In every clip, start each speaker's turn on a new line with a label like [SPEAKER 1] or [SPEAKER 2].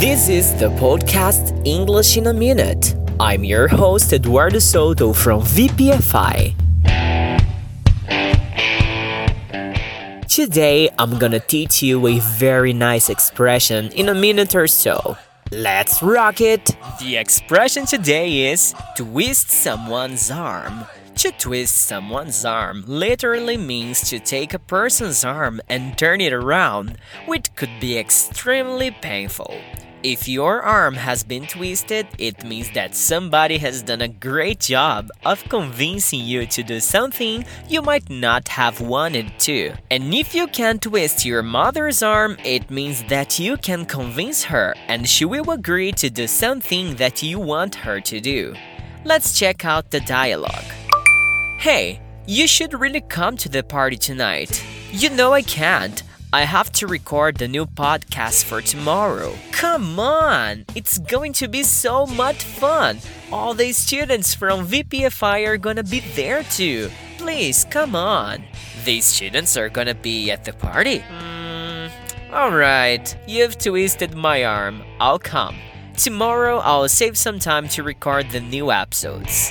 [SPEAKER 1] This is the podcast English in a Minute. I'm your host, Eduardo Souto from VPFI. Today, I'm gonna teach you a very nice expression in a minute or so. Let's rock it! The expression today is twist someone's arm. To twist someone's arm literally means to take a person's arm and turn it around, which could be extremely painful. If your arm has been twisted, it means that somebody has done a great job of convincing you to do something you might not have wanted to. And if you can twist your mother's arm, it means that you can convince her and she will agree to do something that you want her to do. Let's check out the dialogue. Hey, you should really come to the party tonight. You know I can't. I have to record the new podcast for tomorrow. Come on! It's going to be so much fun! All the students from VPFI are gonna be there too. Please, come on. These students are gonna be at the party? Hmm. Alright, you've twisted my arm. I'll come. Tomorrow, I'll save some time to record the new episodes.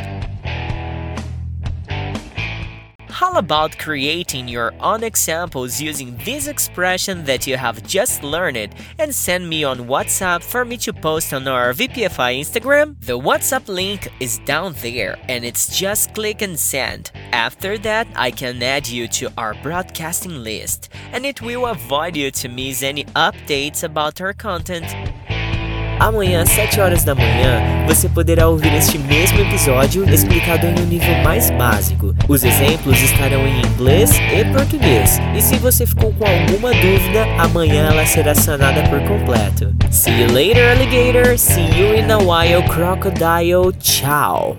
[SPEAKER 1] How about creating your own examples using this expression that you have just learned and send me on WhatsApp for me to post on our VPFI Instagram? The WhatsApp link is down there and it's just click and send. After that, I can add you to our broadcasting list and it will avoid you to miss any updates about our content. Amanhã, às 7 horas da manhã, você poderá ouvir este mesmo episódio explicado em um nível mais básico. Os exemplos estarão em inglês e português. E se você ficou com alguma dúvida, amanhã ela será sanada por completo. See you later, alligator. See you in a while, crocodile. Tchau.